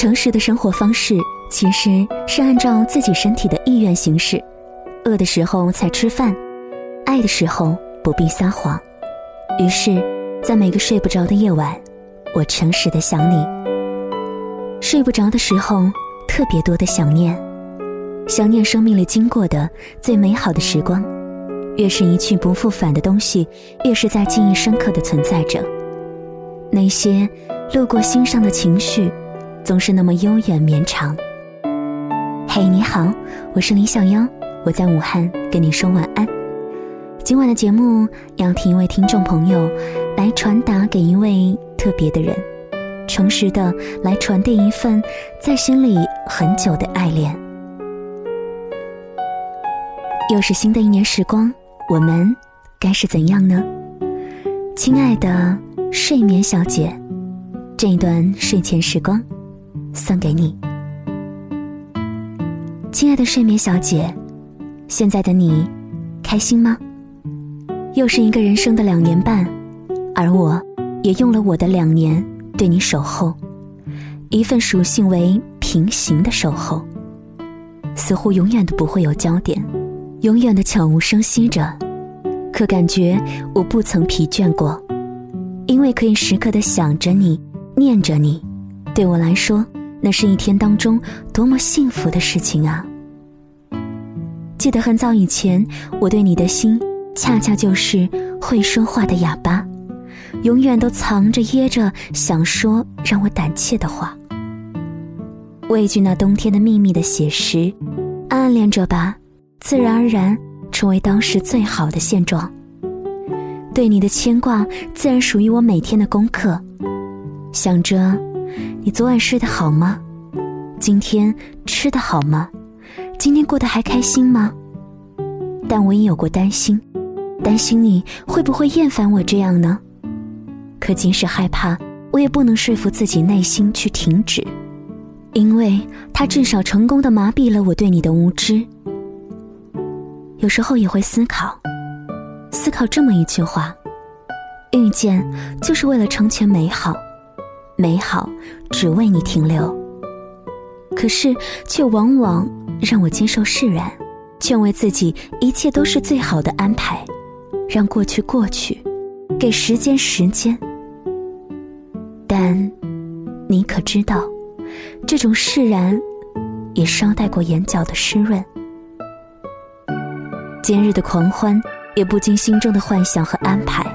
诚实的生活方式其实是按照自己身体的意愿行事。饿的时候才吃饭，爱的时候不必撒谎。于是，在每个睡不着的夜晚，我诚实的想你。睡不着的时候，特别多的想念，想念生命里经过的最美好的时光。越是一去不复返的东西，越是在记忆深刻的存在着。那些路过心上的情绪，总是那么悠远绵长。嘿，你好，我是李小妖，我在武汉跟你说晚安。今晚的节目要听一位听众朋友来传达给一位特别的人，诚实的来传递一份在心里很久的爱恋。又是新的一年时光，我们该是怎样呢？亲爱的睡眠小姐，这一段睡前时光送给你。亲爱的睡眠小姐，现在的你开心吗？又是一个人生的两年半，而我也用了我的两年对你守候，一份属性为平行的守候，似乎永远都不会有焦点。永远的悄无声息着，可感觉我不曾疲倦过，因为可以时刻的想着你，念着你，对我来说，那是一天当中多么幸福的事情啊！记得很早以前，我对你的心，恰恰就是会说话的哑巴，永远都藏着掖着想说让我胆怯的话，畏惧那冬天的秘密的写实，暗恋着吧。自然而然成为当时最好的现状。对你的牵挂，自然属于我每天的功课。想着，你昨晚睡得好吗？今天吃得好吗？今天过得还开心吗？但我也有过担心，担心你会不会厌烦我这样呢？可即使害怕，我也不能说服自己内心去停止，因为他至少成功的麻痹了我对你的无知。有时候也会思考，思考这么一句话：遇见就是为了成全美好，美好只为你停留。可是却往往让我接受释然，劝慰自己一切都是最好的安排，让过去过去，给时间时间。但你可知道，这种释然也捎带过眼角的湿润。今日的狂欢，也不禁心中的幻想和安排，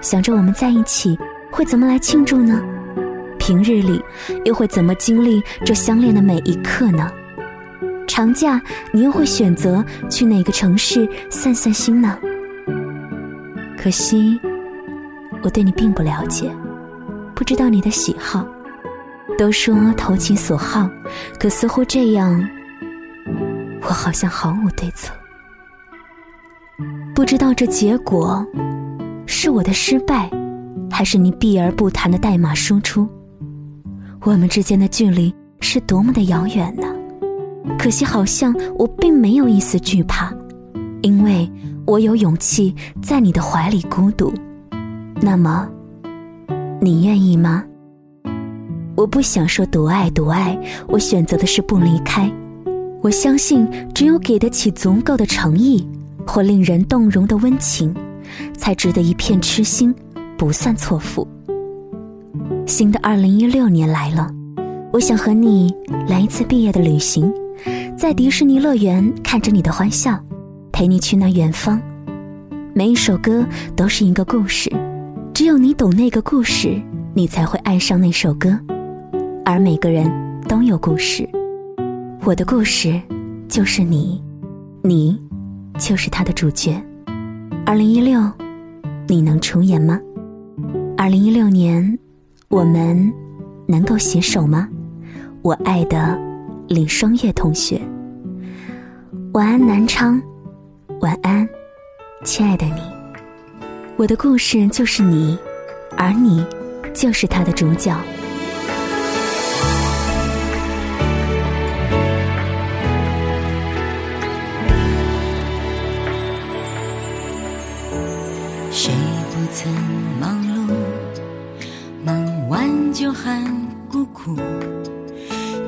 想着我们在一起会怎么来庆祝呢？平日里又会怎么经历这相恋的每一刻呢？长假你又会选择去哪个城市散散心呢？可惜，我对你并不了解，不知道你的喜好。都说投其所好，可似乎这样，我好像毫无对策。不知道这结果是我的失败，还是你避而不谈的代码输出？我们之间的距离是多么的遥远呢？可惜，好像我并没有一丝惧怕，因为我有勇气在你的怀里孤独。那么，你愿意吗？我不想说独爱独爱，我选择的是不离开。我相信，只有给得起足够的诚意。或令人动容的温情，才值得一片痴心，不算错付。新的二零一六年来了，我想和你来一次毕业的旅行，在迪士尼乐园看着你的欢笑，陪你去那远方。每一首歌都是一个故事，只有你懂那个故事，你才会爱上那首歌。而每个人都有故事，我的故事就是你，你。就是他的主角。二零一六，你能出演吗？二零一六年，我们能够携手吗？我爱的李双月同学，晚安南昌，晚安，亲爱的你。我的故事就是你，而你就是他的主角。谁不曾忙就喊孤苦，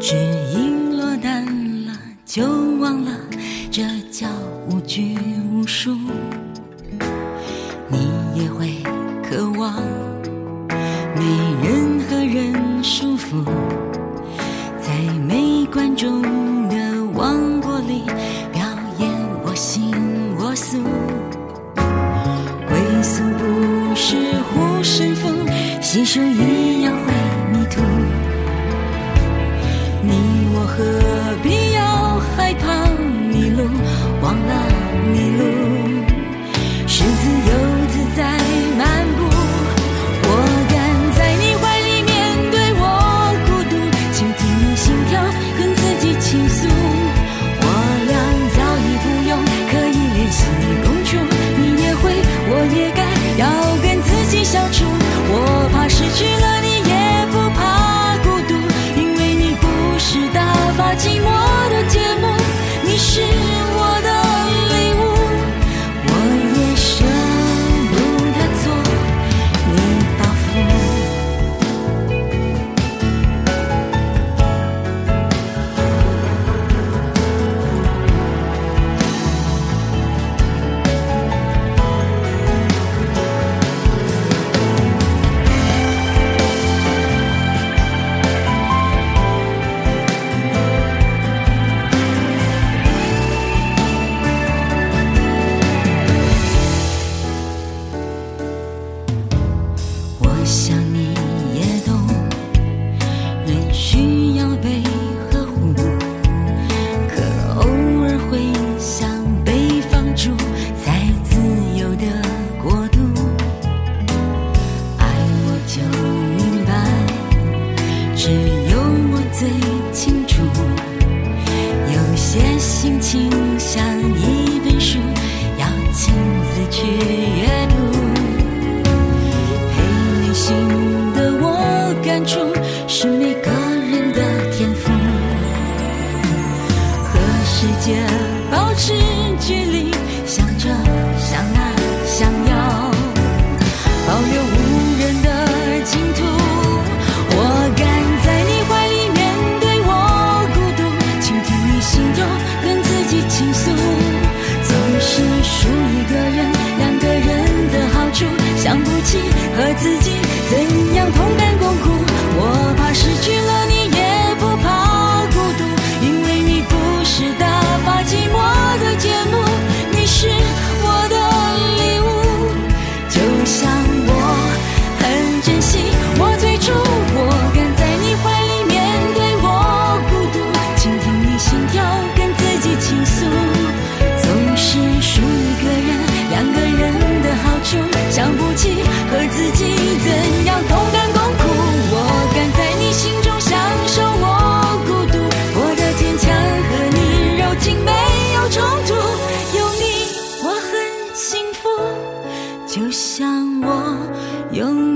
只因落单了就忘了，这叫无拘无束。你也会渴望没任何人束缚，在没观众的王国里表演我行我素。归宿不是护身符，携手一。忘了迷路。保持距离，想着想啊想要，保留无人的净土。我敢在你怀里面对我孤独，倾听你心中跟自己倾诉。永。